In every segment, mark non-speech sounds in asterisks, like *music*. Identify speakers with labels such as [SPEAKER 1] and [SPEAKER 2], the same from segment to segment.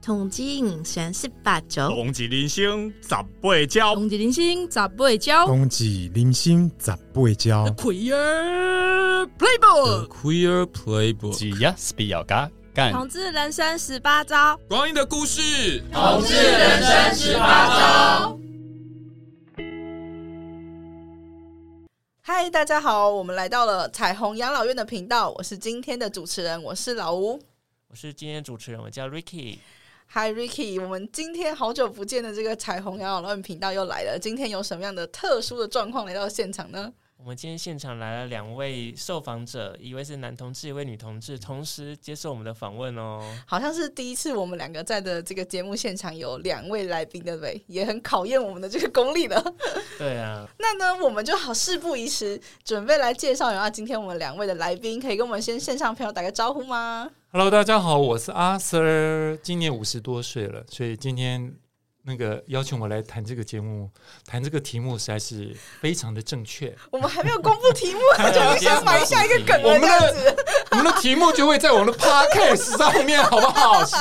[SPEAKER 1] 同志人生十八招，
[SPEAKER 2] 同志人生十八招，
[SPEAKER 3] 同志人生十八招，
[SPEAKER 4] 同志人生十八招。
[SPEAKER 3] Queer Playbook，Queer
[SPEAKER 5] Playbook，只要是比较嘎干。
[SPEAKER 3] 同志人生十八招，
[SPEAKER 2] 光阴的故事。
[SPEAKER 6] 同志人生十八招。
[SPEAKER 7] 嗨，大家好，我们来到了彩虹养老院的频道，我是今天的主持人，我是老吴，
[SPEAKER 8] 我是今天主持人，我叫 Ricky。
[SPEAKER 7] Hi Ricky，我们今天好久不见的这个彩虹养老院频道又来了。今天有什么样的特殊的状况来到现场呢？
[SPEAKER 8] 我们今天现场来了两位受访者，一位是男同志，一位女同志，同时接受我们的访问哦。
[SPEAKER 7] 好像是第一次我们两个在的这个节目现场有两位来宾，对不对？也很考验我们的这个功力了。
[SPEAKER 8] 对啊。*laughs* 那
[SPEAKER 7] 呢，我们就好事不宜迟，准备来介绍一下今天我们两位的来宾，可以跟我们先线上朋友打个招呼吗
[SPEAKER 4] ？Hello，大家好，我是阿 Sir，今年五十多岁了，所以今天那个邀请我来谈这个节目，谈这个题目实在是非常的正确。
[SPEAKER 7] 我们还没有公布题目，*laughs* 就已经先埋下一个梗了。我们的
[SPEAKER 4] 我们的题目就会在我们的 Podcast 上面，好不好？*laughs*
[SPEAKER 7] 最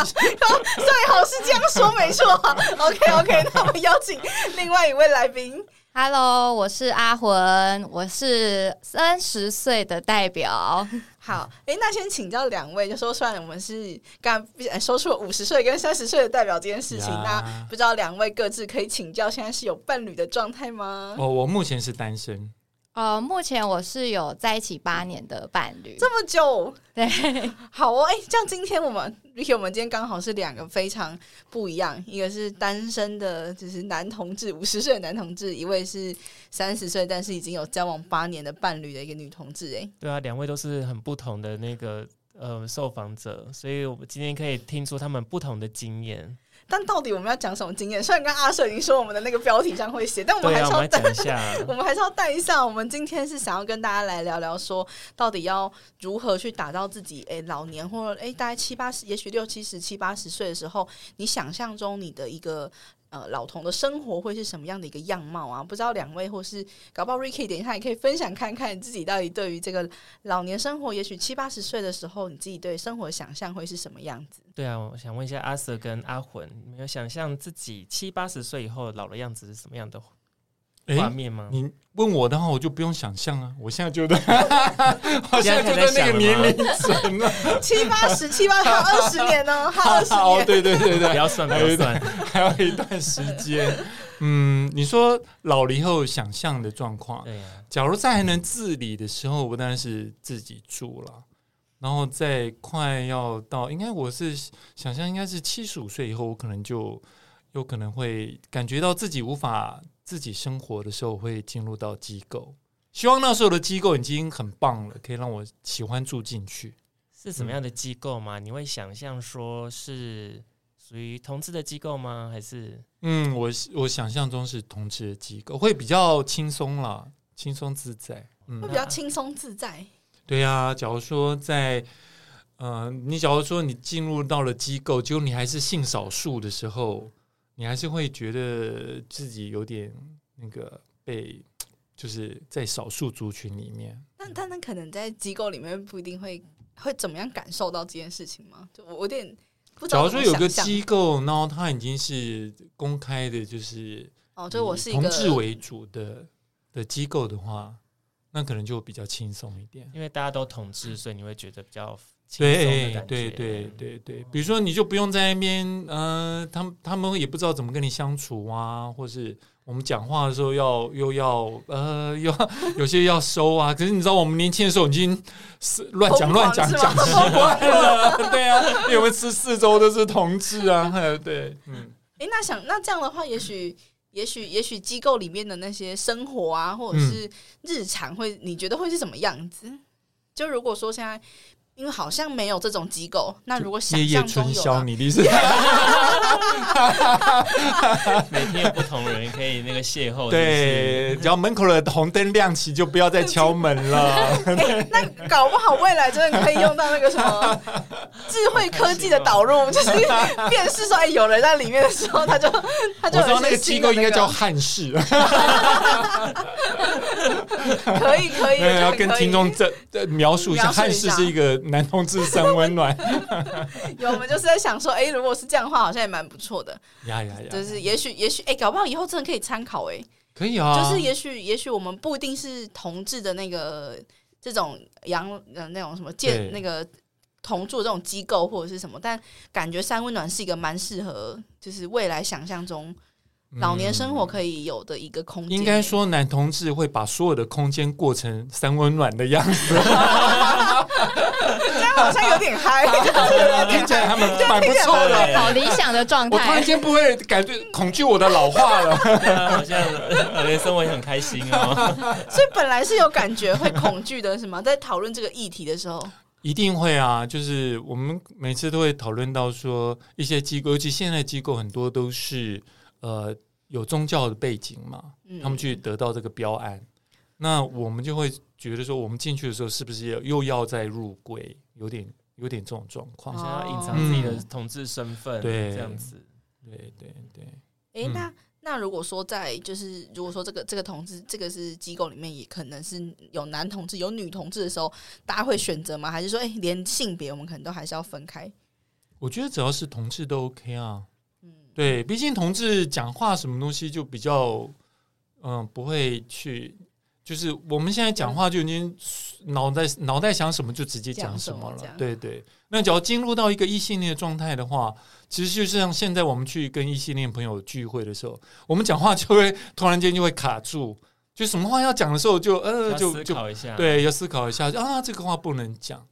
[SPEAKER 7] 好是这样说，没错。*laughs* OK OK，那我们邀请另外一位来宾。
[SPEAKER 9] Hello，我是阿魂，我是三十岁的代表。
[SPEAKER 7] 好，哎，那先请教两位，就说虽然我们是刚刚说出了五十岁跟三十岁的代表这件事情，那不知道两位各自可以请教，现在是有伴侣的状态吗？
[SPEAKER 4] 哦，我目前是单身。
[SPEAKER 9] 呃，目前我是有在一起八年的伴侣，
[SPEAKER 7] 这么久，*laughs*
[SPEAKER 9] 对，*laughs*
[SPEAKER 7] 好哦，哎，像今天我们，Ricky，我们今天刚好是两个非常不一样，一个是单身的，就是男同志，五十岁的男同志，一位是三十岁，但是已经有交往八年的伴侣的一个女同志，哎，
[SPEAKER 8] 对啊，两位都是很不同的那个呃受访者，所以我们今天可以听出他们不同的经验。
[SPEAKER 7] 但到底我们要讲什么经验？虽然刚阿 Sir 已经说我们的那个标题上会写，但我们还是要带一下。*laughs* 我们还是要带一下。我们今天是想要跟大家来聊聊，说到底要如何去打造自己？哎，老年或者哎，大概七八十，也许六七十、七八十岁的时候，你想象中你的一个。呃，老同的生活会是什么样的一个样貌啊？不知道两位或是搞不好 Ricky，等一下也可以分享看看自己到底对于这个老年生活，也许七八十岁的时候，你自己对生活想象会是什么样子？
[SPEAKER 8] 对啊，我想问一下阿 Sir 跟阿魂，你们有想象自己七八十岁以后老的样子是什么样的？画面吗？
[SPEAKER 4] 你问我的话，我就不用想象啊！我现在觉得，*laughs* 好像就在那个年龄层了，
[SPEAKER 7] 七八十、七八十、二十年呢，*laughs* 还二十年，
[SPEAKER 4] 对对对对，
[SPEAKER 8] 不要算，不要算，*laughs*
[SPEAKER 4] 还有一段时间。嗯，你说老了以后想象的状况。假如在还能自理的时候，我当然是自己住了。然后在快要到，应该我是想象，应该是七十五岁以后，我可能就有可能会感觉到自己无法。自己生活的时候会进入到机构，希望那时候的机构已经很棒了，可以让我喜欢住进去。
[SPEAKER 8] 是什么样的机构吗？嗯、你会想象说是属于同志的机构吗？还是？
[SPEAKER 4] 嗯，我我想象中是同志的机构，会比较轻松啦，轻松自在。嗯，
[SPEAKER 7] 会比较轻松自在。
[SPEAKER 4] 对呀、啊，假如说在，呃，你假如说你进入到了机构，结果你还是性少数的时候。你还是会觉得自己有点那个被，就是在少数族群里面。
[SPEAKER 7] 那但那可能在机构里面不一定会会怎么样感受到这件事情吗？就我有点不知道。
[SPEAKER 4] 假如说有个机构，然后它已经是公开的，就是
[SPEAKER 7] 哦，就我是一个
[SPEAKER 4] 同志为主的的机构的话，那可能就比较轻松一点，
[SPEAKER 8] 因为大家都同志，所以你会觉得比较。
[SPEAKER 4] 对对对对对，比如说你就不用在那边，呃，他们他们也不知道怎么跟你相处啊，或是我们讲话的时候要又要呃，要有些要收啊。*laughs* 可是你知道，我们年轻的时候已经是乱讲乱讲讲习惯了，对啊，因为我们吃四周都是同志啊，对，嗯。
[SPEAKER 7] 哎，那想那这样的话，也许也许也许机构里面的那些生活啊，或者是日常会，会你觉得会是什么样子？就如果说现在。因为好像没有这种机构，那如果想象中有，
[SPEAKER 4] 你的意思？*laughs* *laughs*
[SPEAKER 8] 每天有不同人可以那个邂逅。
[SPEAKER 4] 对，只要门口的红灯亮起，就不要再敲门了。
[SPEAKER 7] 欸、*laughs* 那搞不好未来真的可以用到那个什么智慧科技的导入，就是辨识说哎有人在里面的时候，他就他就、那个、
[SPEAKER 4] 我知道那个机构应该叫汉室。
[SPEAKER 7] 可以可以，
[SPEAKER 4] 要跟听众这描述一下，汉室是一个男同志三温暖。*laughs*
[SPEAKER 7] 有，我们就是在想说，哎，如果是这样的话，好像也蛮不错的。
[SPEAKER 4] 呀呀呀！
[SPEAKER 7] 就是也许也许，哎，搞不好以后真的可以参考，哎，
[SPEAKER 4] 可以啊。
[SPEAKER 7] 就是也许也许我们不一定是同志的那个这种养呃那种什么建那个同住这种机构或者是什么，但感觉三温暖是一个蛮适合，就是未来想象中。老年生活可以有的一个空间，
[SPEAKER 4] 应该说男同志会把所有的空间过成三温暖的样子，*laughs*
[SPEAKER 7] 好像有点嗨，*laughs*
[SPEAKER 4] 听起来他们蛮不错的，
[SPEAKER 9] 好理想的状态。
[SPEAKER 4] 我突然间不会感觉恐惧我的老化了，
[SPEAKER 8] 好像老年生活也很开心哦。*laughs*
[SPEAKER 7] 所以本来是有感觉会恐惧的，是吗？在讨论这个议题的时候，
[SPEAKER 4] 一定会啊。就是我们每次都会讨论到说，一些机构，尤其现在机构很多都是。呃，有宗教的背景嘛？嗯、他们去得到这个标案，那我们就会觉得说，我们进去的时候是不是又又要再入柜？有点有点这种状况，
[SPEAKER 8] 想要隐藏自己的同志身份，对、嗯，这样子，
[SPEAKER 4] 对对对。
[SPEAKER 7] 哎、欸，那那如果说在就是如果说这个这个同志这个是机构里面，也可能是有男同志有女同志的时候，大家会选择吗？还是说，哎、欸，连性别我们可能都还是要分开？
[SPEAKER 4] 我觉得只要是同志都 OK 啊。嗯对，毕竟同志讲话什么东西就比较，嗯、呃，不会去，就是我们现在讲话就已经脑袋脑袋想什么就直接讲什么了。么对对，那只要进入到一个异性恋的状态的话，其实就是像现在我们去跟异性恋朋友聚会的时候，我们讲话就会突然间就会卡住，就什么话要讲的时候就呃就就对，要思考一下啊，这个话不能讲，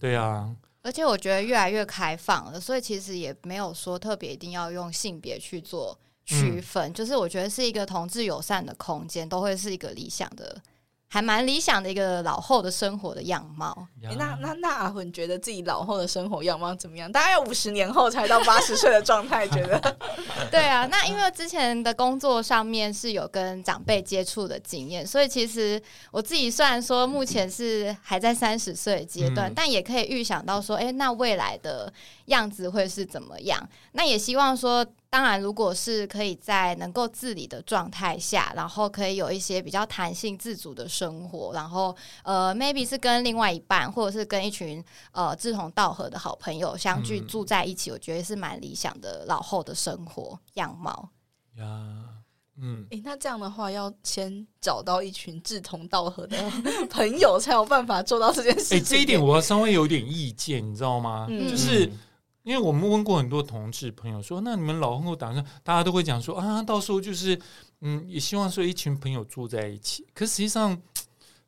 [SPEAKER 4] 对啊。
[SPEAKER 9] 而且我觉得越来越开放了，所以其实也没有说特别一定要用性别去做区分，嗯、就是我觉得是一个同志友善的空间，都会是一个理想的。还蛮理想的一个老后的生活的样貌。
[SPEAKER 7] 欸、那那那阿混觉得自己老后的生活样貌怎么样？大概要五十年后才到八十岁的状态，觉得？*laughs*
[SPEAKER 9] 对啊，那因为之前的工作上面是有跟长辈接触的经验，所以其实我自己虽然说目前是还在三十岁阶段，嗯、但也可以预想到说，哎、欸，那未来的样子会是怎么样？那也希望说。当然，如果是可以在能够自理的状态下，然后可以有一些比较弹性自主的生活，然后呃，maybe 是跟另外一半，或者是跟一群呃志同道合的好朋友相聚住在一起，嗯、我觉得是蛮理想的老后的生活样貌。
[SPEAKER 4] 呀，嗯，
[SPEAKER 7] 诶、欸，那这样的话，要先找到一群志同道合的 *laughs* 朋友，才有办法做到这件事情。
[SPEAKER 4] 诶、欸，这一点我要稍微有点意见，你知道吗？嗯、就是。因为我们问过很多同志朋友说，那你们老后打算，大家都会讲说啊，到时候就是，嗯，也希望说一群朋友住在一起。可实际上，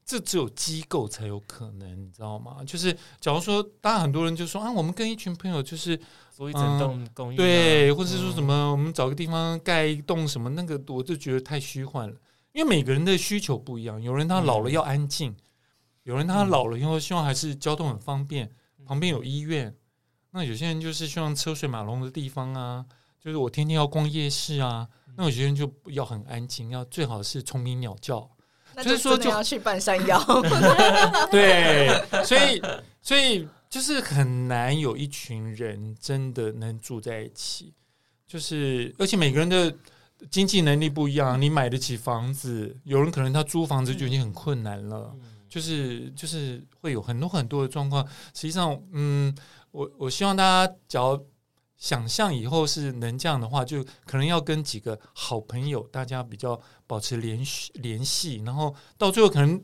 [SPEAKER 4] 这只有机构才有可能，你知道吗？就是假如说，大家很多人就说啊，我们跟一群朋友就是
[SPEAKER 8] 租一整栋公寓，
[SPEAKER 4] 对，或者是说什么，嗯、我们找个地方盖一栋什么，那个我就觉得太虚幻了。因为每个人的需求不一样，有人他老了要安静，嗯、有人他老了以后希望还是交通很方便，嗯、旁边有医院。那有些人就是希望车水马龙的地方啊，就是我天天要逛夜市啊。那有些人就要很安静，要最好是虫鸣鸟叫。
[SPEAKER 7] 就是说，就要去半山腰。*laughs*
[SPEAKER 4] 对，所以所以就是很难有一群人真的能住在一起。就是而且每个人的经济能力不一样，你买得起房子，有人可能他租房子就已经很困难了。就是就是会有很多很多的状况。实际上，嗯。我我希望大家，只要想象以后是能这样的话，就可能要跟几个好朋友，大家比较保持联系联系，然后到最后可能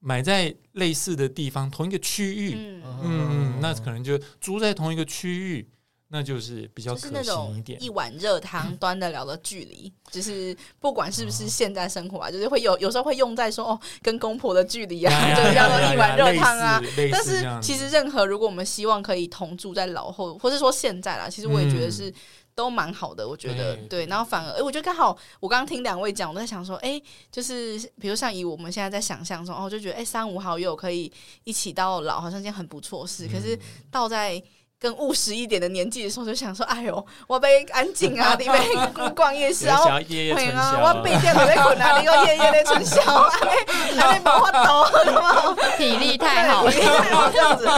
[SPEAKER 4] 买在类似的地方，同一个区域，嗯，嗯，那可能就租在同一个区域。那就是比较可行一点，
[SPEAKER 7] 一碗热汤 *laughs* 端得了的距离，就是不管是不是现在生活啊，就是会有有时候会用在说哦，跟公婆的距离啊，*laughs* 就是要一碗热汤啊。但是其实任何如果我们希望可以同住在老后，或是说现在啦，其实我也觉得是都蛮好的。我觉得对，然后反而哎，我觉得刚好我刚刚听两位讲，我在想说，哎，就是比如像以我们现在在想象中，哦，就觉得哎，三五好友可以一起到老，好像件很不错事。可是倒在。更务实一点的年纪的时候，就想说：“哎呦，我被安静啊，*laughs* 你被逛夜市啊，对啊，我被电脑在困啊，你又夜夜在春宵，还没还没办法抖，体
[SPEAKER 9] 力太好了，
[SPEAKER 7] 这样子。*laughs* ”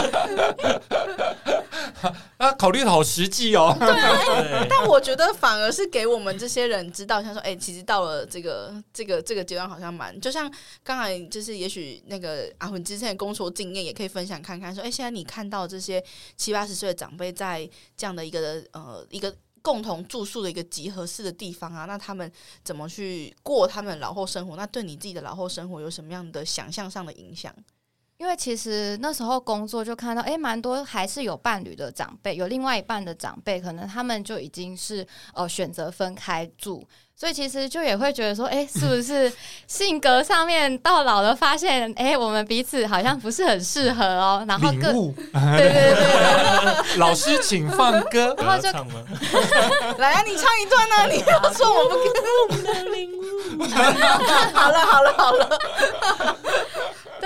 [SPEAKER 4] 啊，考虑的好实际哦。
[SPEAKER 7] 对啊，但我觉得反而是给我们这些人知道，像说，哎、欸，其实到了这个这个这个阶段，好像蛮，就像刚才就是，也许那个阿混之前的工作经验也可以分享看看，说，哎、欸，现在你看到这些七八十岁长辈在这样的一个呃一个共同住宿的一个集合式的地方啊，那他们怎么去过他们老后生活？那对你自己的老后生活有什么样的想象上的影响？
[SPEAKER 9] 因为其实那时候工作就看到，哎，蛮多还是有伴侣的长辈，有另外一半的长辈，可能他们就已经是呃选择分开住，所以其实就也会觉得说，哎，是不是 *laughs* 性格上面到老了发现，哎，我们彼此好像不是很适合哦。然后各
[SPEAKER 4] 物
[SPEAKER 9] 对对对，对，*laughs*
[SPEAKER 4] 老师请放歌，
[SPEAKER 8] 然后就？*laughs*
[SPEAKER 7] 来啊，你唱一段呢、啊？你要说我们给我们的领悟。好了好了好了。好了好了
[SPEAKER 9] 对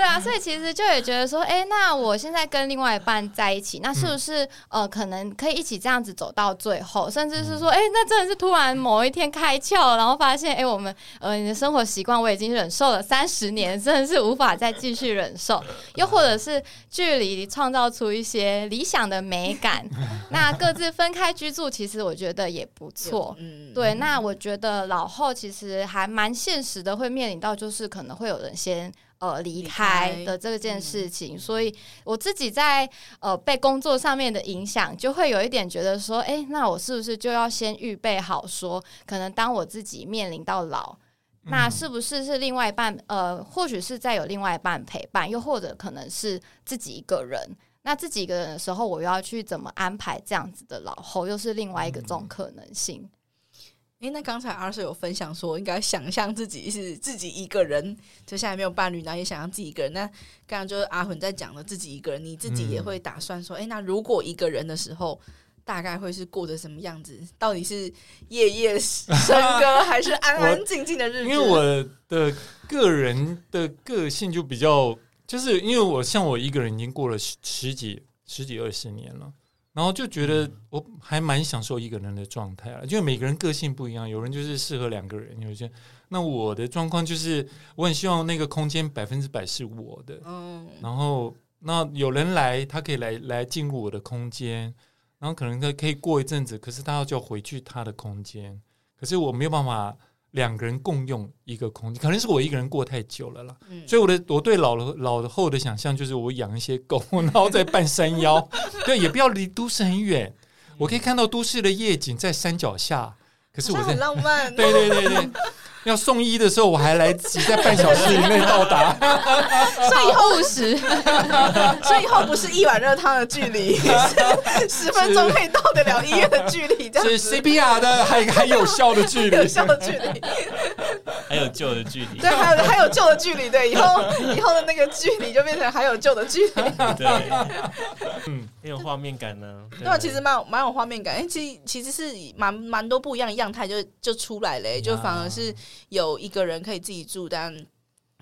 [SPEAKER 9] 啊，所以其实就也觉得说，哎、欸，那我现在跟另外一半在一起，那是不是呃，可能可以一起这样子走到最后，甚至是说，哎、欸，那真的是突然某一天开窍，然后发现，哎、欸，我们呃，你的生活习惯我已经忍受了三十年，真的是无法再继续忍受，又或者是距离创造出一些理想的美感，*laughs* 那各自分开居住，其实我觉得也不错。对，那我觉得老后其实还蛮现实的，会面临到就是可能会有人先。呃，离开的这件事情，嗯、所以我自己在呃被工作上面的影响，就会有一点觉得说，哎、欸，那我是不是就要先预备好说，说可能当我自己面临到老，嗯、那是不是是另外一半？呃，或许是再有另外一半陪伴，又或者可能是自己一个人。那自己一个人的时候，我又要去怎么安排这样子的老后，又是另外一个种可能性。
[SPEAKER 7] 哎，那刚才阿 Sir 有分享说，应该想象自己是自己一个人，就现在没有伴侣，然后也想象自己一个人。那刚刚就是阿混在讲的自己一个人，你自己也会打算说，哎、嗯，那如果一个人的时候，大概会是过着什么样子？到底是夜夜笙 *laughs* 歌，还是安安静静的日子？
[SPEAKER 4] 因为我的个人的个性就比较，就是因为我像我一个人已经过了十十几、十几二十年了。然后就觉得我还蛮享受一个人的状态啊，因为每个人个性不一样，有人就是适合两个人，有些那我的状况就是我很希望那个空间百分之百是我的，嗯，然后那有人来，他可以来来进入我的空间，然后可能他可以过一阵子，可是他要就回去他的空间，可是我没有办法。两个人共用一个空间，可能是我一个人过太久了啦。嗯、所以我的我对老了老后的想象就是我养一些狗，然后在半山腰，*laughs* 对，也不要离都市很远，我可以看到都市的夜景在山脚下。可是我
[SPEAKER 7] 很浪漫，*laughs*
[SPEAKER 4] 对对对对。*laughs* 要送医的时候，我还来得及在半小时以内到达，
[SPEAKER 7] 所以以后十，所以以后不是一碗热汤的距离，是 *laughs* 十分钟可以到得了医院的距离，这样
[SPEAKER 4] 是 CPR 的还还有效的距离，
[SPEAKER 7] 有效的距离，
[SPEAKER 8] 还有旧的距离，
[SPEAKER 7] 对，还有还有旧的距离，对，以后以后的那个距离就变成还有旧的距离，
[SPEAKER 8] 对，*laughs* 嗯，很有画面感呢，
[SPEAKER 7] 对啊，其实蛮蛮有画面感，哎，其实其实是蛮蛮多不一样的样态就就出来了，就反而是。有一个人可以自己住，但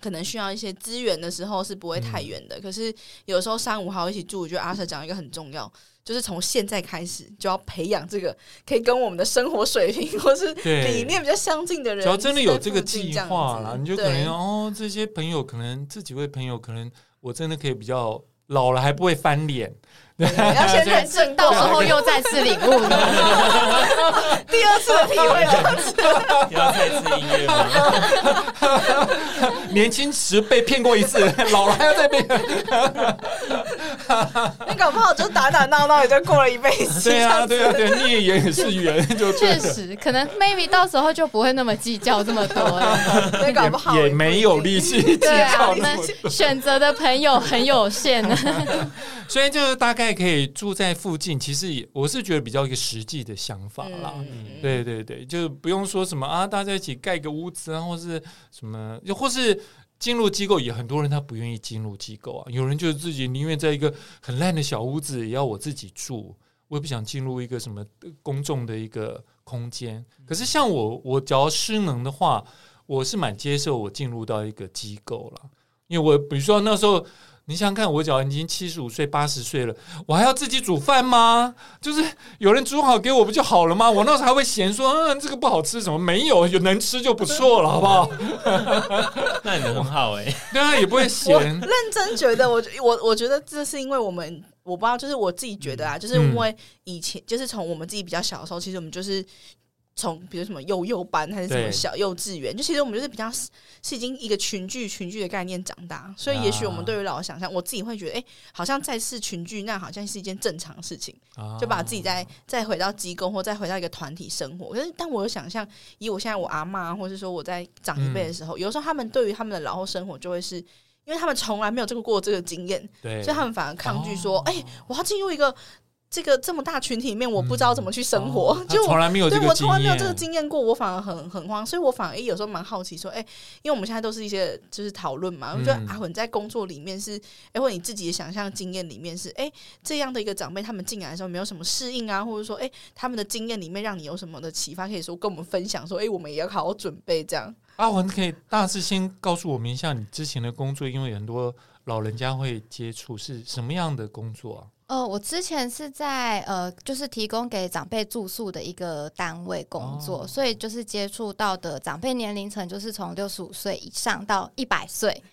[SPEAKER 7] 可能需要一些资源的时候是不会太远的。嗯、可是有时候三五好一起住，我觉得阿 Sir 讲一个很重要，就是从现在开始就要培养这个可以跟我们的生活水平 *laughs* 或是理念比较相近的人。
[SPEAKER 4] 只要真的有这个计划了，你就可能哦，这些朋友可能这几位朋友可能我真的可以比较老了还不会翻脸。
[SPEAKER 7] 要先认证，到时候又再次领悟，*laughs* 第二次的体会，
[SPEAKER 8] 要再次音乐吗？*laughs*
[SPEAKER 4] 年轻时被骗过一次，*laughs* 老了还要再被骗。*laughs*
[SPEAKER 7] 你搞不好就打打闹闹，也就过了一辈子。*laughs*
[SPEAKER 4] 对啊，对啊，对，孽缘也是缘，*laughs* 就
[SPEAKER 9] 确实可能 maybe 到时候就不会那么计较这么多了。
[SPEAKER 7] 你搞不好
[SPEAKER 4] 也没有力气计较
[SPEAKER 9] 那么多。选择的朋友很有限，
[SPEAKER 4] 所以就是大概。可以住在附近，其实我是觉得比较一个实际的想法啦。嗯、对对对，就是不用说什么啊，大家一起盖个屋子啊，或是什么，又或是进入机构，也很多人他不愿意进入机构啊。有人就是自己宁愿在一个很烂的小屋子，也要我自己住，我也不想进入一个什么公众的一个空间。可是像我，我只要失能的话，我是蛮接受我进入到一个机构了，因为我比如说那时候。你想想看，我只要已经七十五岁、八十岁了，我还要自己煮饭吗？就是有人煮好给我不就好了吗？我那时候还会嫌说，嗯，这个不好吃，什么没有，有能吃就不错了，好不好？*laughs*
[SPEAKER 8] 那你很好哎、欸，*laughs*
[SPEAKER 4] 对啊，也不会 *laughs* 嫌。
[SPEAKER 7] 认真觉得，我我我觉得这是因为我们，我不知道，就是我自己觉得啊，就是因为以前，嗯、就是从我们自己比较小的时候，其实我们就是。从比如什么幼幼班还是什么小幼稚园，就其实我们就是比较是已经一个群聚群聚的概念长大，所以也许我们对于老的想象，我自己会觉得，哎、欸，好像再次群聚，那好像是一件正常的事情，就把自己再再回到机构或再回到一个团体生活。可是，但我有想象，以我现在我阿妈，或是说我在长一辈的时候，嗯、有时候他们对于他们的老后生活，就会是因为他们从来没有这个过这个经验，所以他们反而抗拒说，哎、哦欸，我要进入一个。这个这么大群体里面，我不知道怎么去生活，嗯哦、*laughs* 就从来没有对我从来没有这个经验过，我反而很很慌，所以我反而有时候蛮好奇，说，哎，因为我们现在都是一些就是讨论嘛，我觉得阿文在工作里面是，哎，或你自己的想象经验里面是，哎，这样的一个长辈，他们进来的时候没有什么适应啊，或者说，哎，他们的经验里面让你有什么的启发，可以说跟我们分享，说，哎，我们也要好好准备这样。
[SPEAKER 4] 阿文可以大致先告诉我们一下你之前的工作，因为很多老人家会接触是什么样的工作啊？
[SPEAKER 9] 哦，我之前是在呃，就是提供给长辈住宿的一个单位工作，哦、所以就是接触到的长辈年龄层就是从六十五岁以上到一百岁。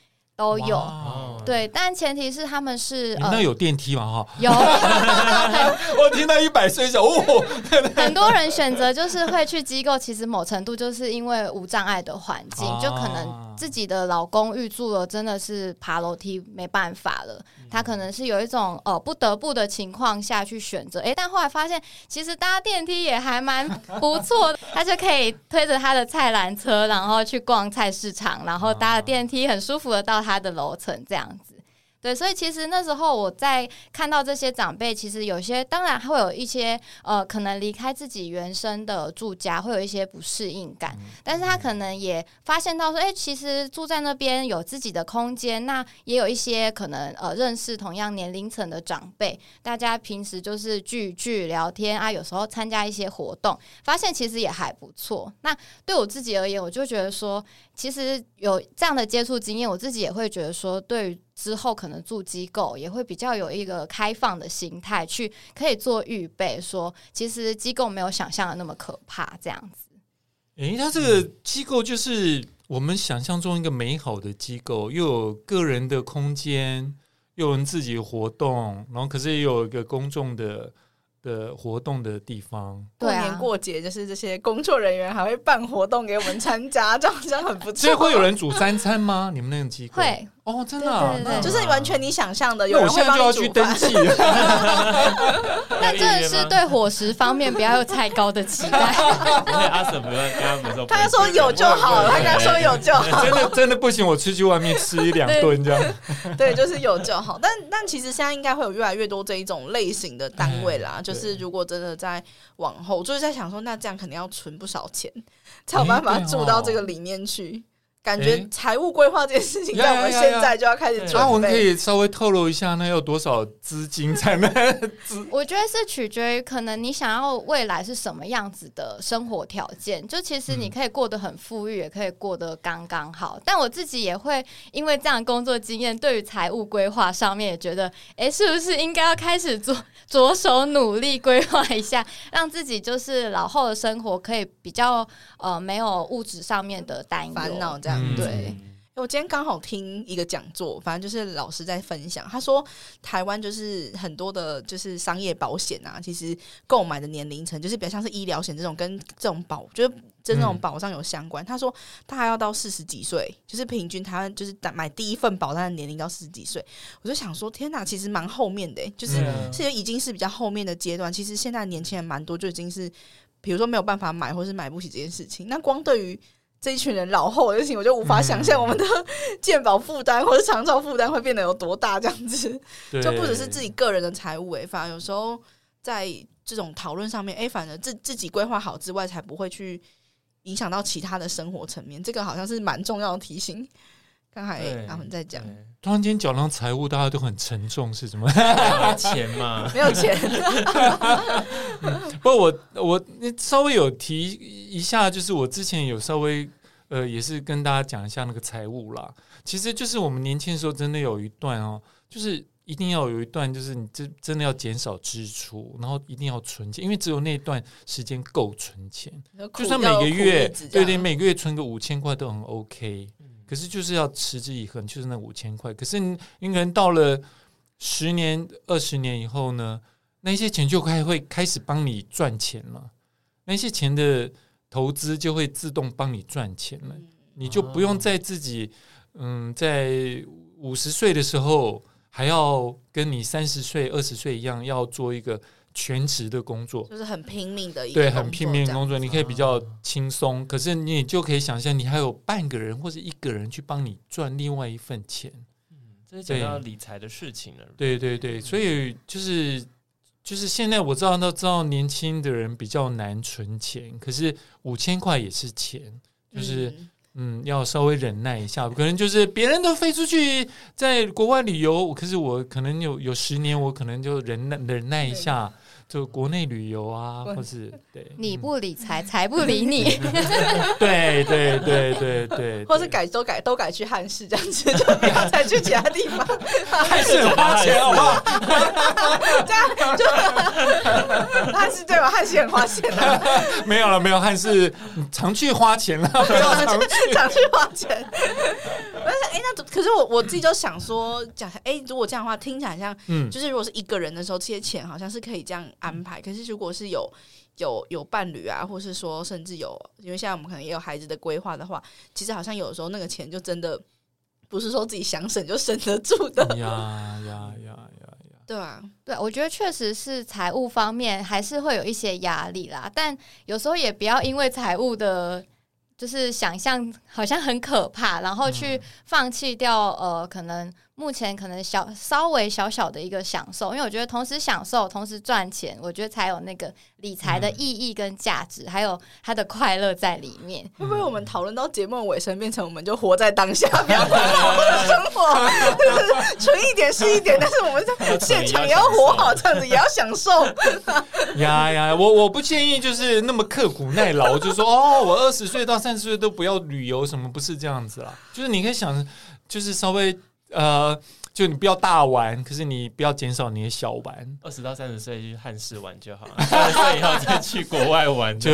[SPEAKER 9] 都有，哇。对，但前提是他们是
[SPEAKER 4] 那有电梯吗？哈，
[SPEAKER 9] 有。*laughs*
[SPEAKER 4] 我听到一百岁小哦，*laughs*
[SPEAKER 9] 很多人选择就是会去机构，其实某程度就是因为无障碍的环境，啊、就可能自己的老公预住了，真的是爬楼梯没办法了，他可能是有一种呃不得不的情况下去选择，哎、欸，但后来发现其实搭电梯也还蛮不错的，*laughs* 他就可以推着他的菜篮车，然后去逛菜市场，然后搭了电梯很舒服的到他。的楼层这样子。对，所以其实那时候我在看到这些长辈，其实有些当然会有一些呃，可能离开自己原生的住家，会有一些不适应感。嗯、但是他可能也发现到说，哎、欸，其实住在那边有自己的空间，那也有一些可能呃，认识同样年龄层的长辈，大家平时就是聚聚聊天啊，有时候参加一些活动，发现其实也还不错。那对我自己而言，我就觉得说，其实有这样的接触经验，我自己也会觉得说，对于。之后可能住机构也会比较有一个开放的心态，去可以做预备，说其实机构没有想象的那么可怕，这样子。
[SPEAKER 4] 诶，他这个机构就是我们想象中一个美好的机构，又有个人的空间，又有人自己活动，然后可是也有一个公众的。的活动的地方，
[SPEAKER 7] 过年过节就是这些工作人员还会办活动给我们参加，这样这样很不错。
[SPEAKER 4] 所以会有人煮三餐吗？你们那个机构
[SPEAKER 9] 会
[SPEAKER 4] 哦，真的、啊，
[SPEAKER 9] 对对对
[SPEAKER 7] 就是完全你想象的。
[SPEAKER 4] 有人会帮你煮饭，我现在就要去登记了。*laughs*
[SPEAKER 9] 但真的是对伙食方面不要有太高的期待。*laughs*
[SPEAKER 8] 阿婶不要跟他们说，
[SPEAKER 7] 他说有就好了，他刚刚说有就好。
[SPEAKER 4] 真的真的不行，我出去外面吃一两顿这样。*laughs*
[SPEAKER 7] 对，就是有就好。但但其实现在应该会有越来越多这一种类型的单位啦。就是如果真的在往后，就是在想说，那这样肯定要存不少钱，才有办法住到这个里面去。感觉财务规划这件事情，在我们现在就要开始准备。
[SPEAKER 4] 那我们可以稍微透露一下，那有多少资金才能？*laughs*
[SPEAKER 9] 我觉得是取决于可能你想要未来是什么样子的生活条件。就其实你可以过得很富裕，也可以过得刚刚好。但我自己也会因为这样的工作经验，对于财务规划上面也觉得，哎，是不是应该要开始做 *laughs* 着手努力规划一下，让自己就是老后的生活可以比较呃没有物质上面的担忧。
[SPEAKER 7] 嗯、对，我今天刚好听一个讲座，反正就是老师在分享，他说台湾就是很多的，就是商业保险啊，其实购买的年龄层就是比较像是医疗险这种，跟这种保，就是跟这种保障有相关。嗯、他说他还要到四十几岁，就是平均台湾就是买第一份保单的年龄到四十几岁，我就想说，天哪，其实蛮后面的，就是是已经是比较后面的阶段。其实现在年轻人蛮多就已经是，比如说没有办法买，或是买不起这件事情。那光对于这一群人老后的事情，我就无法想象我们的 *laughs* 健保负担 *laughs* 或者长照负担会变得有多大。这样子，就不只是自己个人的财务，哎，反而有时候在这种讨论上面，哎，反而自自己规划好之外，才不会去影响到其他的生活层面。这个好像是蛮重要的提醒。刚才他们在讲，
[SPEAKER 4] 突然间讲到财务，大家都很沉重，是什么？
[SPEAKER 8] 钱嘛，*laughs*
[SPEAKER 7] 没有钱。*laughs*
[SPEAKER 4] 不过我我稍微有提一下，就是我之前有稍微呃，也是跟大家讲一下那个财务啦。其实就是我们年轻的时候，真的有一段哦，就是一定要有一段，就是你真真的要减少支出，然后一定要存钱，因为只有那段时间够存钱。就算每个月，对对，每个月存个五千块都很 OK。可是就是要持之以恒，就是那五千块。可是你可能到了十年、二十年以后呢，那些钱就开会开始帮你赚钱了，那些钱的投资就会自动帮你赚钱了，你就不用再自己嗯，在五十岁的时候还要跟你三十岁、二十岁一样要做一个。全职的工作
[SPEAKER 7] 就是很拼命的一个，
[SPEAKER 4] 对，很拼命的工作，你可以比较轻松，可是你就可以想象，你还有半个人或者一个人去帮你赚另外一份钱。
[SPEAKER 8] 嗯，这是讲到理财的事情了。
[SPEAKER 4] 对对对，所以就是就是现在我知道，都知道年轻的人比较难存钱，可是五千块也是钱，就是嗯，嗯，要稍微忍耐一下，可能就是别人都飞出去在国外旅游，可是我可能有有十年，我可能就忍耐忍耐一下。就国内旅游啊，或是对，*laughs*
[SPEAKER 9] 你不理财，财不理你。*laughs*
[SPEAKER 4] 对对对对对，*laughs*
[SPEAKER 7] 或是改都改都改去汉室这样子，就不要再去其他地方。
[SPEAKER 4] 汉室很花钱，好不好？
[SPEAKER 7] 这样就汉室对吧？汉室很花钱的。
[SPEAKER 4] 没有了，没有汉室常去花钱了，不去
[SPEAKER 7] 常去花钱。哎，那可是我我自己就想说，讲哎，如果这样的话，听起来像，嗯，就是如果是一个人的时候，这些钱好像是可以这样。安排，可是如果是有有有伴侣啊，或是说甚至有，因为现在我们可能也有孩子的规划的话，其实好像有的时候那个钱就真的不是说自己想省就省得住的。*laughs*
[SPEAKER 4] 呀呀呀呀呀！
[SPEAKER 7] 对啊，
[SPEAKER 9] 对，我觉得确实是财务方面还是会有一些压力啦，但有时候也不要因为财务的，就是想象好像很可怕，然后去放弃掉呃可能。目前可能小稍微小小的一个享受，因为我觉得同时享受，同时赚钱，我觉得才有那个理财的意义跟价值，嗯、还有它的快乐在里面。*laughs*
[SPEAKER 7] 会不会我们讨论到节目的尾声，变成我们就活在当下，不要过好的生活，就 *laughs* 是存一点是一点，但是我们在现场也要活好，这样子也要享受。*laughs*
[SPEAKER 4] 呀呀，我我不建议就是那么刻苦耐劳，就说哦，我二十岁到三十岁都不要旅游，什么不是这样子啦？就是你可以想，就是稍微。呃，就你不要大玩，可是你不要减少你的小玩。
[SPEAKER 8] 二十到三十岁去汉室玩就好了，三十岁以后再去国外玩。*laughs*
[SPEAKER 4] 就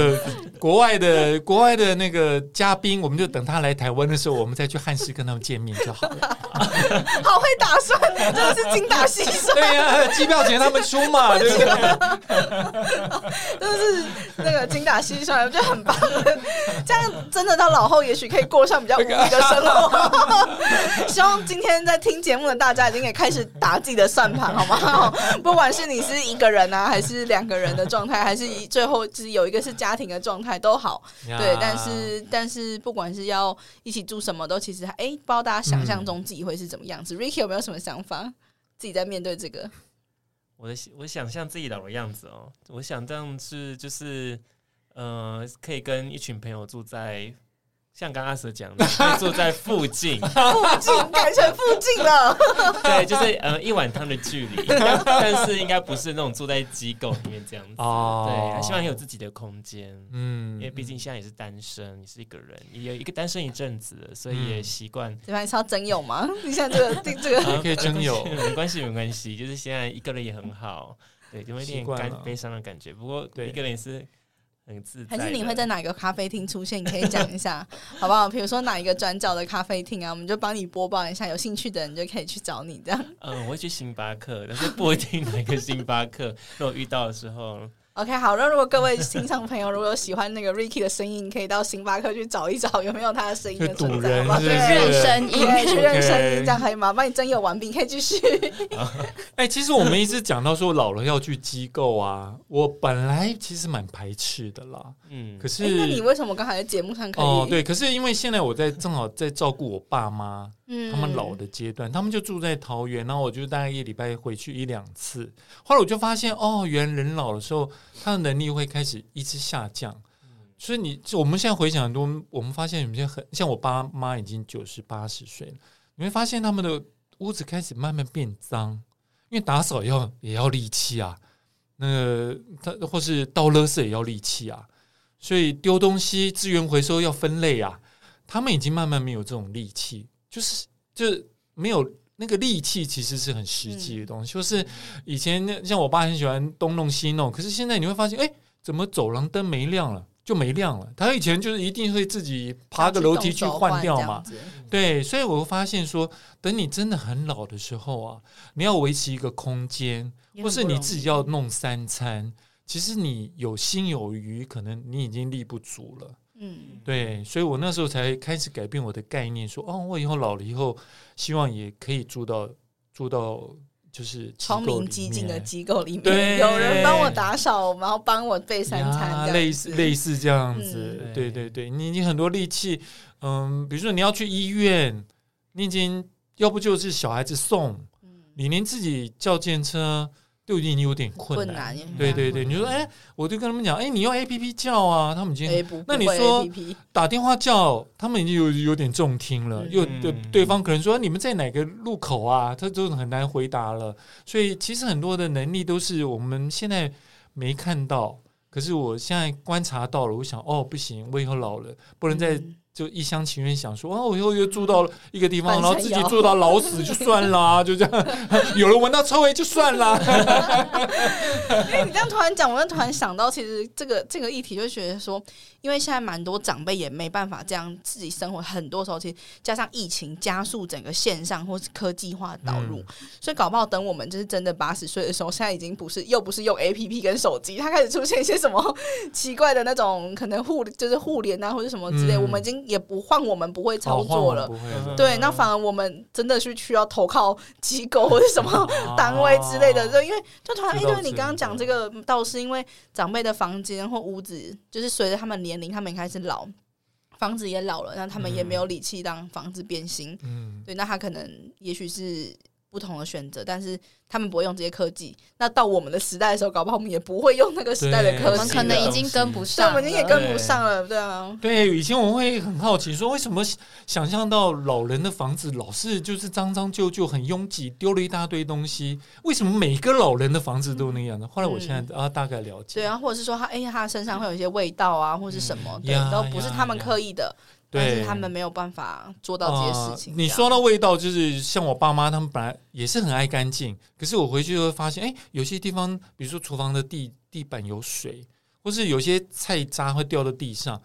[SPEAKER 4] 国外的国外的那个嘉宾，我们就等他来台湾的时候，我们再去汉室跟他们见面就好了。*laughs*
[SPEAKER 7] 好会打算，真的是精打细算。
[SPEAKER 4] 对呀、啊，机票钱他们出嘛，*laughs* 对不对？
[SPEAKER 7] 真的是那个精打细算，我觉得很棒。这样真的到老后，也许可以过上比较无忧的生活。希望今天。在听节目的大家已经可以开始打自己的算盘，好吗？*laughs* 不管是你是一个人啊，还是两个人的状态，还是最后是有一个是家庭的状态都好。对，但是但是不管是要一起住什么，都其实哎，不知道大家想象中自己会是怎么样子。嗯、Ricky 有没有什么想法？自己在面对这个，
[SPEAKER 8] 我的我想象自己老的样子哦，我想这样是就是呃，可以跟一群朋友住在。像刚刚阿 Sir 讲的，会住在附近，*laughs*
[SPEAKER 7] 附近改成附近了。*laughs*
[SPEAKER 8] 对，就是呃一碗汤的距离，*laughs* 但是应该不是那种住在机构里面这样子。哦，对，希望你有自己的空间。嗯，因为毕竟现在也是单身，你是一个人，也有一个单身一阵子了，所以也习惯。
[SPEAKER 7] 对吧？你是要征友吗？你现在这个这个
[SPEAKER 4] 可以征友，
[SPEAKER 8] 没关系没关系，就是现在一个人也很好。对，就会有点感悲伤的感觉。不过对一个人也是。很自在。
[SPEAKER 7] 还是你会在哪个咖啡厅出现？你可以讲一下，*laughs* 好不好？比如说哪一个转角的咖啡厅啊，我们就帮你播报一下，有兴趣的人就可以去找你这样。
[SPEAKER 8] 嗯，我会去星巴克，但是不一定哪个星巴克。*laughs* 如果遇到的时候。
[SPEAKER 7] OK，好，那如果各位听众朋友如果有喜欢那个 Ricky 的声音，可以到星巴克去找一找有没有他的声音的存在，好吗？
[SPEAKER 4] 对，
[SPEAKER 9] 认声音，
[SPEAKER 7] 去认声音，这样可以吗？帮你征友完毕，可以继续。*laughs*
[SPEAKER 4] 哎，其实我们一直讲到说老了要去机构啊，我本来其实蛮排斥的啦。嗯，可是
[SPEAKER 7] 那你为什么刚才在节目上可以？
[SPEAKER 4] 哦，对，可是因为现在我在正好在照顾我爸妈。嗯，他们老的阶段，他们就住在桃园，然后我就大概一礼拜回去一两次。后来我就发现，哦，原来人老的时候，他的能力会开始一直下降。所以你，我们现在回想很多，我们发现有些很像我爸妈已经九十八十岁了，你会发现他们的屋子开始慢慢变脏，因为打扫要也要力气啊，那个他或是倒垃圾也要力气啊，所以丢东西资源回收要分类啊，他们已经慢慢没有这种力气。就是就是没有那个力气其实是很实际的东西。就是以前像我爸很喜欢东弄西弄，可是现在你会发现，哎，怎么走廊灯没亮了？就没亮了。他以前就是一定会自己爬个楼梯去换掉嘛。对，所以我会发现说，等你真的很老的时候啊，你要维持一个空间，或是你自己要弄三餐，其实你有心有余，可能你已经力不足了。嗯，对，所以我那时候才开始改变我的概念，说哦，我以后老了以后，希望也可以住到住到。就是
[SPEAKER 7] 聪明机警的机构里面，对有人帮我打扫，然后帮我备三餐，
[SPEAKER 4] 类似类似这样子。嗯、对对对，你你很多力气，嗯，比如说你要去医院，你已经要不就是小孩子送，嗯、你连自己叫电车。都已经有点困难，困难对对对，你说哎，我就跟他们讲，哎，你用 A P P 叫啊，他们已经，欸、那你说打电话叫，他们已经有有点重听了，嗯、又对对方可能说你们在哪个路口啊，他都很难回答了，所以其实很多的能力都是我们现在没看到，可是我现在观察到了，我想哦，不行，我以后老了不能再。嗯就一厢情愿想说，啊，我以后又住到一个地方，然后自己住到老死就算啦，*laughs* 就这样，有人闻到臭味就算了。*laughs*
[SPEAKER 7] 因为你这样突然讲，我就突然想到，其实这个这个议题就觉得说，因为现在蛮多长辈也没办法这样自己生活，很多时候其实加上疫情加速整个线上或是科技化导入，嗯、所以搞不好等我们就是真的八十岁的时候，现在已经不是又不是用 APP 跟手机，它开始出现一些什么奇怪的那种可能互就是互联啊或者什么之类，嗯、我们已经。也不换我们不会操作了，哦、对，那反而我们真的是需要投靠机构或 *laughs* 者什么单位之类的，就、啊、因为就突然，因为，你刚刚讲这个，倒是因为长辈的房间或屋子，就是随着他们年龄，他们开始老，房子也老了，那他们也没有力气让房子变新，嗯，对，那他可能也许是不同的选择，但是。他们不会用这些科技，那到我们的时代的时候，搞不好我们也不会用那个时代的科技。我们
[SPEAKER 9] 可能已经跟不上，
[SPEAKER 7] 我们也跟不上了，对啊。
[SPEAKER 4] 对，以前我们会很好奇，说为什么想象到老人的房子老是就是脏脏旧旧、很拥挤，丢了一大堆东西？为什么每个老人的房子都那样呢？后来我现在啊大概了解，
[SPEAKER 7] 对啊，或者是说他哎，他身上会有一些味道啊，或是什么，对，都不是他们刻意的，但是他们没有办法做到这些事情。
[SPEAKER 4] 你说到味道，就是像我爸妈，他们本来也是很爱干净。可是我回去就会发现，哎，有些地方，比如说厨房的地地板有水，或是有些菜渣会掉到地上。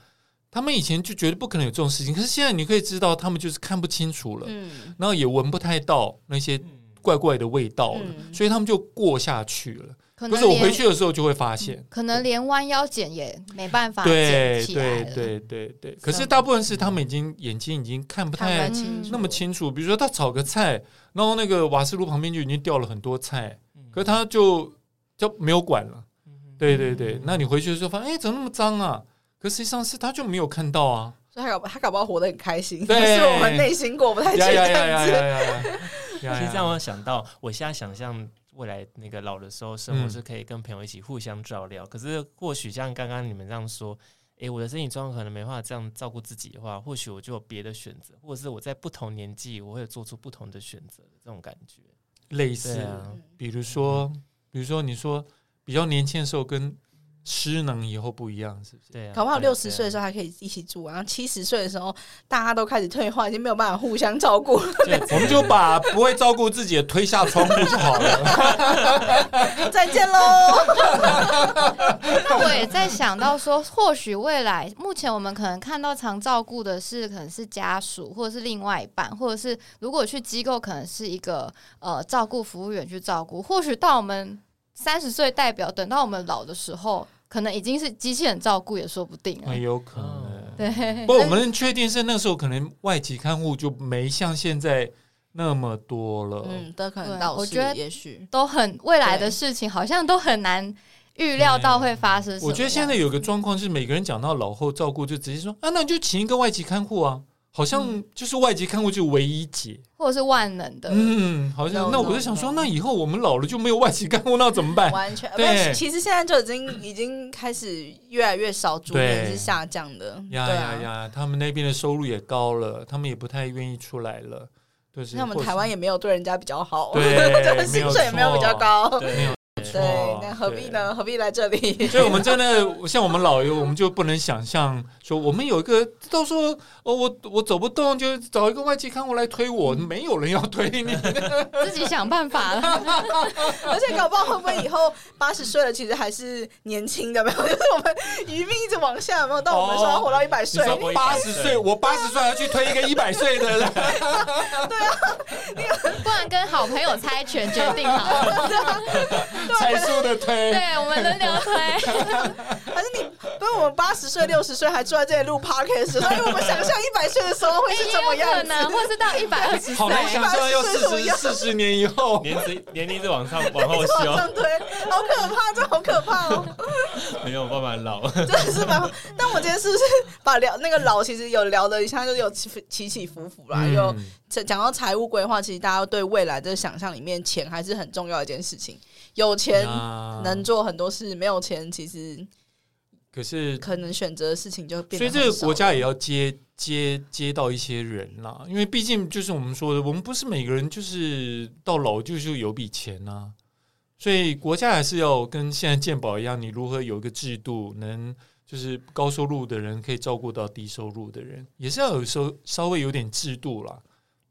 [SPEAKER 4] 他们以前就觉得不可能有这种事情，可是现在你可以知道，他们就是看不清楚了，嗯，然后也闻不太到那些怪怪的味道了，嗯，所以他们就过下去了。可是我回去的时候就会发现，
[SPEAKER 9] 可能连弯腰捡也没办法
[SPEAKER 4] 捡起来了。对对对对对。可是大部分是他们已经眼睛已经看不太那么清楚。比如说他炒个菜，然后那个瓦斯炉旁边就已经掉了很多菜，可是他就就没有管了。对对对。那你回去的时候发现，哎，怎么那么脏啊？可实际上是他就没有看到啊。
[SPEAKER 7] 所以他搞他搞不好活得很开心，可是我们内心过不太去。
[SPEAKER 8] 其实让我想到，我现在想象。未来那个老的时候，生活是可以跟朋友一起互相照料。嗯、可是或许像刚刚你们这样说，哎，我的身体状况可能没办法这样照顾自己的话，或许我就有别的选择，或者是我在不同年纪，我会做出不同的选择。这种感觉
[SPEAKER 4] 类似，啊、比如说，比如说你说比较年轻的时候跟。失能以后不一样，是不是？
[SPEAKER 7] 对啊，搞不好六十岁的时候还可以一起住，然后七十岁的时候大家都开始退化，已经没有办法互相照顾。*laughs*
[SPEAKER 4] 我们就把不会照顾自己的推下窗户就好了。*laughs*
[SPEAKER 7] 再见喽。*laughs*
[SPEAKER 9] 那我也在想到说，或许未来目前我们可能看到常照顾的是可能是家属，或者是另外一半，或者是如果去机构，可能是一个呃照顾服务员去照顾。或许到我们。三十岁代表，等到我们老的时候，可能已经是机器人照顾也说不定。
[SPEAKER 4] 很有可能。
[SPEAKER 9] 对，
[SPEAKER 4] 不过我们确定是那时候，可能外籍看护就没像现在那么多了。
[SPEAKER 7] 嗯，都可能到。我觉得也许
[SPEAKER 9] 都很未来的事情，好像都很难预料到会发生。
[SPEAKER 4] 我觉得现在有个状况是，每个人讲到老后照顾，就直接说啊，那你就请一个外籍看护啊。好像就是外籍看护就唯一解，
[SPEAKER 9] 或者是万能的。
[SPEAKER 4] 嗯，好像 no, 那我就想说，那以后我们老了就没有外籍看护，那怎么办？
[SPEAKER 7] 完全对。其实现在就已经已经开始越来越少，逐年是下降的。
[SPEAKER 4] 呀呀呀！他们那边的收入也高了，他们也不太愿意出来了。对，
[SPEAKER 7] 那我们台湾也没有对人家比较好，
[SPEAKER 4] 对，*laughs*
[SPEAKER 7] 薪水也没有比较高。
[SPEAKER 4] 没有。
[SPEAKER 7] 对，那何必呢？何必来这里？*laughs*
[SPEAKER 4] 所以，我们真的像我们老友，我们就不能想象说，我们有一个都说哦，我我走不动，就找一个外籍看护来推我，没有人要推你，*laughs*
[SPEAKER 9] 自己想办法了。*laughs*
[SPEAKER 7] 而且，搞不好会不会以后八十岁了，其实还是年轻的？没有，就是我们余命一直往下，有没有到我们说要活到一百岁？
[SPEAKER 4] 八十岁，我八十岁要去推一个一百岁的人？
[SPEAKER 7] 对啊，
[SPEAKER 9] 不然跟好朋友猜拳决定好了。
[SPEAKER 4] 猜数的推，
[SPEAKER 9] 对，我们轮流推。*laughs*
[SPEAKER 7] 还是你，不是我们八十岁、六十岁还坐在这里录 podcast，所以我们想象一百岁的时候会是怎么样
[SPEAKER 9] 呢？*laughs* 或是到一百二十岁？
[SPEAKER 4] 好难想象要四十四十年以后，
[SPEAKER 8] 年龄年龄是往上往后修，*laughs*
[SPEAKER 7] 对，好可怕，这好可怕哦！
[SPEAKER 8] 没有办法老，
[SPEAKER 7] 真的是蛮。但我今天是不是把聊那个老，其实有聊的一下，就是有起起起伏伏啦，有讲到财务规划，其实大家对未来的想象里面，钱还是很重要的一件事情。有钱能做很多事，没有钱其实
[SPEAKER 4] 可是
[SPEAKER 7] 可能选择的事情就变。
[SPEAKER 4] 所以这个国家也要接接接到一些人啦，因为毕竟就是我们说的，我们不是每个人就是到老就是有笔钱呐，所以国家还是要跟现在健保一样，你如何有一个制度，能就是高收入的人可以照顾到低收入的人，也是要有时候稍微有点制度啦。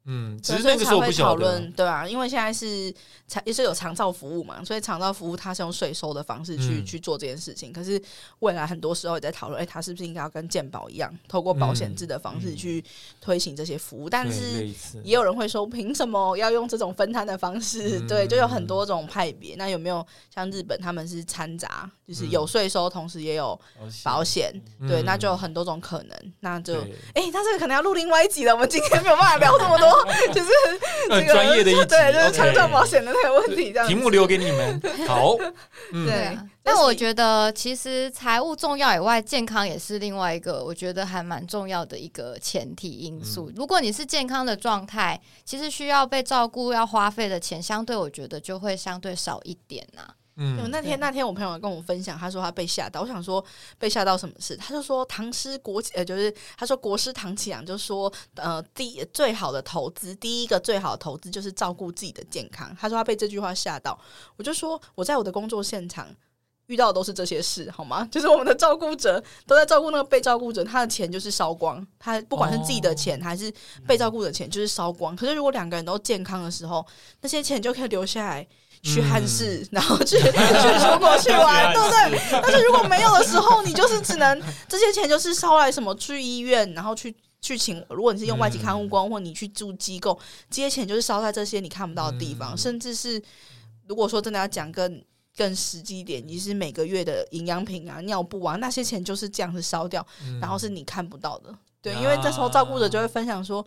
[SPEAKER 4] 嗯，只是那个时候不讨论，
[SPEAKER 7] 对啊，因为现在是长也是有长照服务嘛，所以长照服务它是用税收的方式去、嗯、去做这件事情。可是未来很多时候也在讨论，哎、欸，它是不是应该要跟健保一样，透过保险制的方式去推行这些服务？嗯、但是也有人会说，凭什么要用这种分摊的方式？嗯、对，就有很多种派别。那有没有像日本他们是掺杂，就是有税收，同时也有保险？嗯、对，那就有很多种可能。那就哎，那、欸、这个可能要录另外一集了。我们今天没有办法聊这么多。*laughs* 就是
[SPEAKER 4] 很专业的一集，
[SPEAKER 7] 对，就是长照保险的那个问题，这样
[SPEAKER 4] 题目留给你们。好，*laughs*
[SPEAKER 9] 嗯、对。但我觉得，其实财务重要以外，健康也是另外一个我觉得还蛮重要的一个前提因素。如果你是健康的状态，其实需要被照顾要花费的钱，相对我觉得就会相对少一点呐、啊。
[SPEAKER 7] 嗯，那天那天我朋友跟我分享，他说他被吓到。我想说被吓到什么事？他就说唐诗国呃，就是他说国师唐启阳就说，呃，第最好的投资，第一个最好的投资就是照顾自己的健康。他说他被这句话吓到。我就说我在我的工作现场遇到的都是这些事，好吗？*laughs* 就是我们的照顾者都在照顾那个被照顾者，他的钱就是烧光，他不管是自己的钱还是被照顾的钱，就是烧光。可是如果两个人都健康的时候，那些钱就可以留下来。去汉室，嗯、*laughs* 然后去去出国去 *laughs* 玩，对不对？但是如果没有的时候，你就是只能这些钱就是烧来什么去医院，然后去去请。如果你是用外籍看护工，或你去住机构，这些钱就是烧在这些你看不到的地方。嗯、甚至是如果说真的要讲更更实际一点，你是每个月的营养品啊、尿布啊那些钱就是这样子烧掉，嗯、然后是你看不到的。对，因为这时候照顾者就会分享说。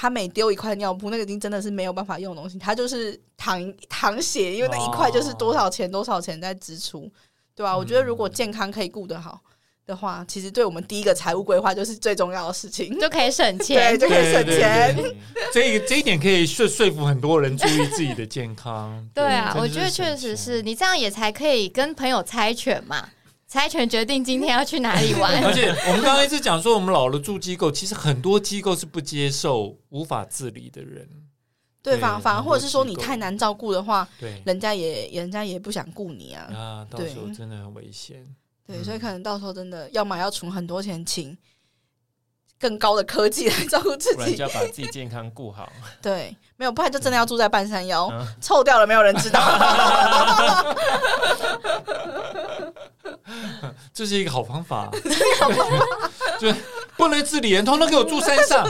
[SPEAKER 7] 他每丢一块尿布，那个已经真的是没有办法用的东西，他就是淌淌血，因为那一块就是多少钱多少钱在支出，对吧？嗯、我觉得如果健康可以顾得好的话，其实对我们第一个财务规划就是最重要的事情，
[SPEAKER 9] 就可以省钱，*laughs*
[SPEAKER 7] 对，就可以省钱。
[SPEAKER 4] 这一这一点可以说说服很多人注意自己的健康。
[SPEAKER 9] 对啊，我觉得确实是你这样也才可以跟朋友猜拳嘛。猜拳决定今天要去哪里玩。*laughs*
[SPEAKER 4] 而且我们刚刚一直讲说，我们老了住机构，其实很多机构是不接受无法自理的人。
[SPEAKER 7] 对，反而反而或者是说你太难照顾的话，对，人家也人家也不想顾你啊。
[SPEAKER 4] 啊，到时候真的很危险。
[SPEAKER 7] 对，所以可能到时候真的要么要存很多钱，请更高的科技来照顾自己，
[SPEAKER 8] 就要把自己健康顾好。*laughs*
[SPEAKER 7] 对，没有，不然就真的要住在半山腰，臭掉了没有人知道。*laughs*
[SPEAKER 4] 这是一个好方法，*laughs* *laughs* 就不能自理人，通通给我住山上。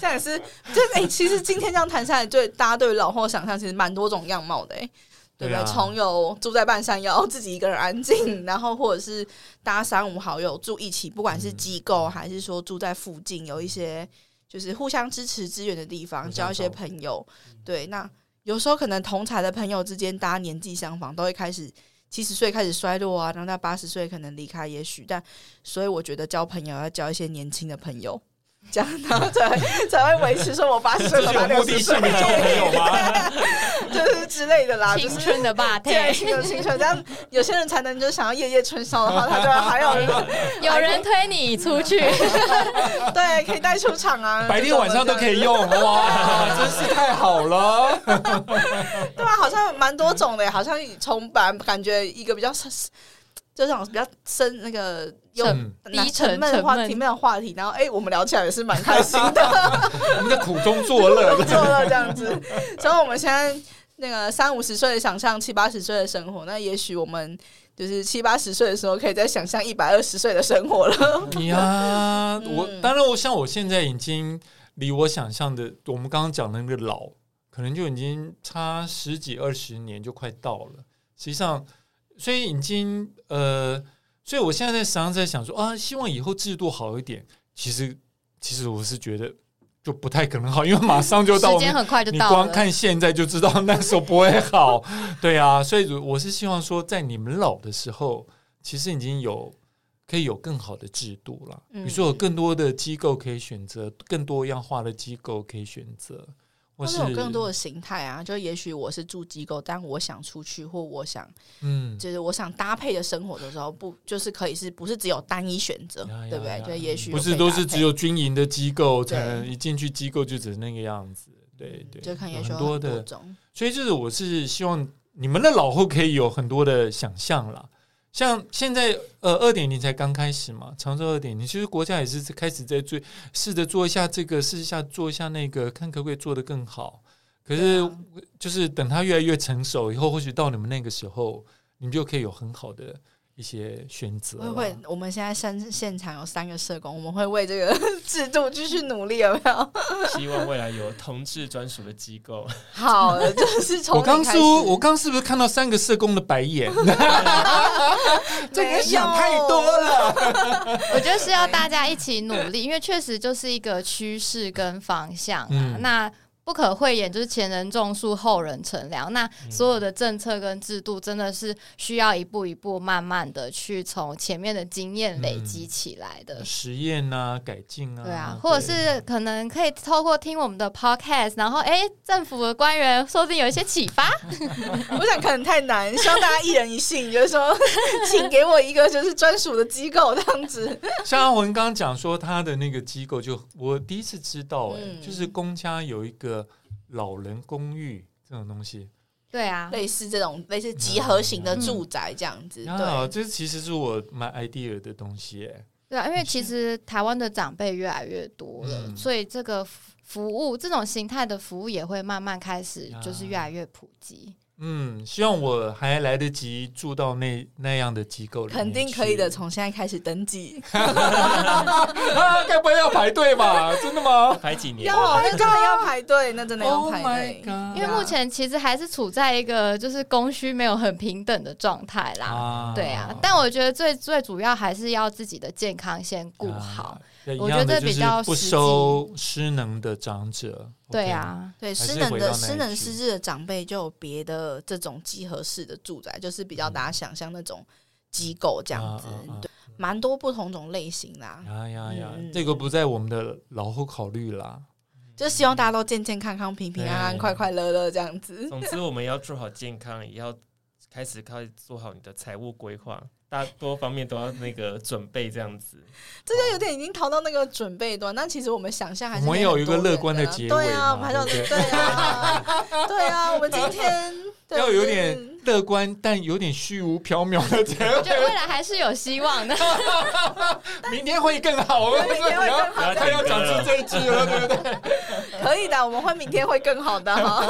[SPEAKER 7] 这样也是，就哎、欸，其实今天这样谈下来，对大家对于老后想象其实蛮多种样貌的，哎，对不对？从、啊、有住在半山腰，自己一个人安静，然后或者是大家三五好友住一起，不管是机构还是说住在附近，有一些就是互相支持资源的地方，交一些朋友。对，那有时候可能同才的朋友之间，大家年纪相仿，都会开始。七十岁开始衰落啊，然后到八十岁可能离开，也许，但所以我觉得交朋友要交一些年轻的朋友，这样，然后才才会维持说我八十岁到六十岁没
[SPEAKER 4] 有吗？*laughs*
[SPEAKER 7] 就是之类的啦，
[SPEAKER 9] 青春的霸对，
[SPEAKER 7] 青春青春，这样有些人才能就想要夜夜春宵的话，他就还有 *laughs*
[SPEAKER 9] 有人推你出去，*laughs*
[SPEAKER 7] 对，可以带出场啊，
[SPEAKER 4] 白天晚上都可以用，哇，真是太好了，
[SPEAKER 7] 对啊，好像蛮多种的，好像从感感觉一个比较。就这种比较深那个有低沉闷的话题，闷的话题，然后哎、欸，我们聊起来也是蛮开心的。
[SPEAKER 4] 我们在苦中作乐，
[SPEAKER 7] 作乐这样子。所以我们现在那个三五十岁的想象七八十岁的生活，那也许我们就是七八十岁的时候，可以再想象一百二十岁的生活了。
[SPEAKER 4] 呀，我当然，我像我现在已经离我想象的，我们刚刚讲的那个老，可能就已经差十几二十年就快到了。实际上。所以已经呃，所以我现在在实际上在想说啊，希望以后制度好一点。其实，其实我是觉得就不太可能好，因为马上就到，
[SPEAKER 9] 时间很快就到了。
[SPEAKER 4] 你光看现在就知道那时候不会好。*laughs* 对啊，所以我是希望说，在你们老的时候，其实已经有可以有更好的制度了。比如说，有更多的机构可以选择，更多样化的机构可以选择。
[SPEAKER 7] 或是有更多的形态啊，就也许我是住机构，但我想出去，或我想，
[SPEAKER 4] 嗯，
[SPEAKER 7] 就是我想搭配的生活的时候，不就是可以是不是只有单一选择，对不对？就也许
[SPEAKER 4] 不是都是只有军营的机构才能一进去机构就只是那个样子，对对，
[SPEAKER 7] 就看也许
[SPEAKER 4] 很多的
[SPEAKER 7] 种，
[SPEAKER 4] 所以就是我是希望你们的老后可以有很多的想象啦。像现在呃二点零才刚开始嘛，常州二点零，其实国家也是开始在做，试着做一下这个，试一下做一下那个，看可不可以做得更好。可是就是等它越来越成熟以后，或许到你们那个时候，你们就可以有很好的。一些选择会
[SPEAKER 7] 会，我们现在现现场有三个社工，我们会为这个 *laughs* 制度继续努力，有没有？*laughs*
[SPEAKER 8] 希望未来有同志专属的机构。*laughs*
[SPEAKER 7] 好，就是从
[SPEAKER 4] 我刚说，我刚是不是看到三个社工的白眼？这个想太多了。
[SPEAKER 9] 我觉得是要大家一起努力，因为确实就是一个趋势跟方向啊。嗯、那。不可讳言，就是前人种树，后人乘凉。那所有的政策跟制度，真的是需要一步一步、慢慢的去从前面的经验累积起来的。
[SPEAKER 4] 嗯、实验啊，改进啊，
[SPEAKER 9] 对啊，或者是可能可以透过听我们的 podcast，然后哎，政府的官员说不定有一些启发。*laughs*
[SPEAKER 7] 我想可能太难，希望大家一人一信，就是说，*laughs* 请给我一个就是专属的机构这样子。*laughs*
[SPEAKER 4] 像阿文刚刚讲说他的那个机构就，就我第一次知道、欸，哎、嗯，就是公家有一个。老人公寓这种东西，
[SPEAKER 9] 对啊，
[SPEAKER 7] 类似这种类似集合型的住宅这样子，
[SPEAKER 4] 对，啊这其实是我蛮 idea 的东西，哎，
[SPEAKER 9] 对啊，因为其实台湾的长辈越来越多了，嗯、所以这个服务这种形态的服务也会慢慢开始，就是越来越普及。
[SPEAKER 4] 嗯，希望我还来得及住到那那样的机构里面，
[SPEAKER 7] 肯定可以的。从现在开始登记，*laughs*
[SPEAKER 4] 啊，该不会要排队吧？*laughs* 真的吗？
[SPEAKER 8] 排几年？
[SPEAKER 7] 要，那真的要排队，那真的要排队。
[SPEAKER 9] 因为目前其实还是处在一个就是供需没有很平等的状态啦。啊对啊，但我觉得最最主要还是要自己的健康先顾好。啊、我觉得比较
[SPEAKER 4] 不收失能的长者。
[SPEAKER 9] 对啊，
[SPEAKER 7] 对失能的失能失智的长辈，就有别的这种集合式的住宅，就是比较大家想象那种机构这样子，对，蛮多不同种类型啦。
[SPEAKER 4] 呀呀呀，这个不在我们的老后考虑啦，
[SPEAKER 7] 就希望大家都健健康康、平平安安、快快乐乐这样子。
[SPEAKER 8] 总之，我们要做好健康，也要开始开始做好你的财务规划。大多方面都要那个准备这样子，
[SPEAKER 7] 这就有点已经逃到那个准备端。那其实我们想象还是
[SPEAKER 4] 我们有一个乐观的结尾。
[SPEAKER 7] 对啊，我们还是对啊，对啊，我们今天
[SPEAKER 4] 要有点。乐观但有点虚无缥缈的结尾，
[SPEAKER 9] 我觉得未来还是有希望的。*laughs*
[SPEAKER 4] 明天会更好，
[SPEAKER 7] 明天会更好，
[SPEAKER 4] 他要讲出这一句了，对不对？
[SPEAKER 7] 可以的，我们会明天会更好的哈。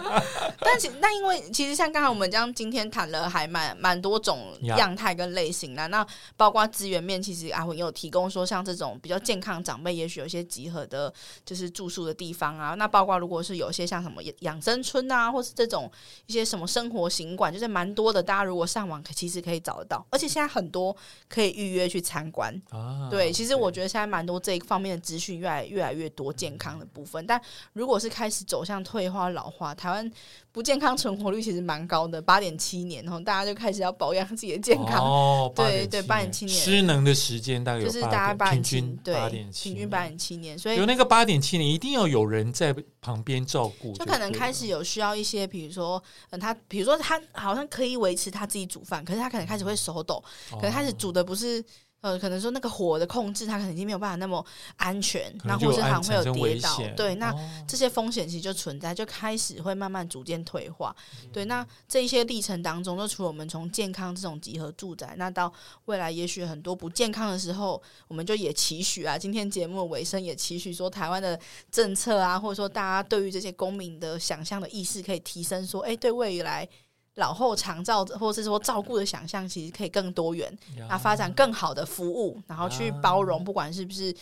[SPEAKER 7] *laughs* 但其那因为其实像刚才我们这样今天谈了还蛮蛮多种样态跟类型的，那包括资源面，其实阿文有提供说，像这种比较健康长辈，也许有些集合的，就是住宿的地方啊。那包括如果是有些像什么养生村啊，或是这种一些什么生活行。馆就是蛮多的，大家如果上网，其实可以找得到，而且现在很多可以预约去参观。啊，对，其实我觉得现在蛮多这一方面的资讯越来越来越多，健康的部分。但如果是开始走向退化老化，台湾不健康存活率其实蛮高的，八点七年，然后大家就开始要保养自己的健康。
[SPEAKER 4] 哦，
[SPEAKER 7] 对对，八点七年，
[SPEAKER 4] 失能的时间大概
[SPEAKER 7] 就是大概八点七，对，
[SPEAKER 4] 八点
[SPEAKER 7] 七，平均八点七年，所以
[SPEAKER 4] 有那个八点七年，一定要有人在旁边照顾，
[SPEAKER 7] 就可能开始有需要一些，比如说，嗯，他比如说他好像可以维持他自己煮饭，可是他可能开始会手抖，可能开始煮的不是。呃，可能说那个火的控制，它可能已经没有办法那么安全，那或者是还会有跌倒，对，那这些风险其实就存在，就开始会慢慢逐渐退化。嗯、对，那这一些历程当中，就除了我们从健康这种集合住宅，那到未来也许很多不健康的时候，我们就也期许啊，今天节目的尾声也期许说，台湾的政策啊，或者说大家对于这些公民的想象的意识可以提升，说，哎，对未来。老后长照或者是说照顾的想象，其实可以更多元，啊，发展更好的服务，然后去包容，不管是不是，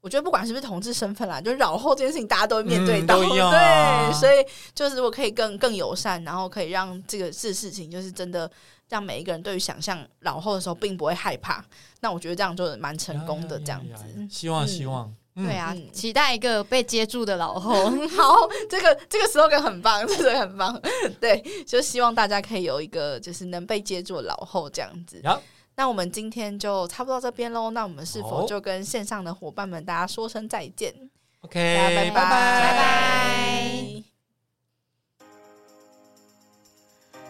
[SPEAKER 7] 我觉得不管是不是同志身份啦，就老后这件事情，大家都会面对到，嗯、对，所以就是我可以更更友善，然后可以让这个事事情，就是真的让每一个人对于想象老后的时候，并不会害怕。那我觉得这样就蛮成功的，这样子，
[SPEAKER 4] 希望希望。嗯
[SPEAKER 9] 对啊，嗯、期待一个被接住的老后。*laughs*
[SPEAKER 7] 好，这个这个 slogan 很棒，这个很棒。对，就希望大家可以有一个就是能被接住的老后这样子。
[SPEAKER 4] 好，
[SPEAKER 7] 那我们今天就差不多到这边喽。那我们是否就跟线上的伙伴们大家说声再见
[SPEAKER 4] ？OK，
[SPEAKER 7] 拜拜拜拜。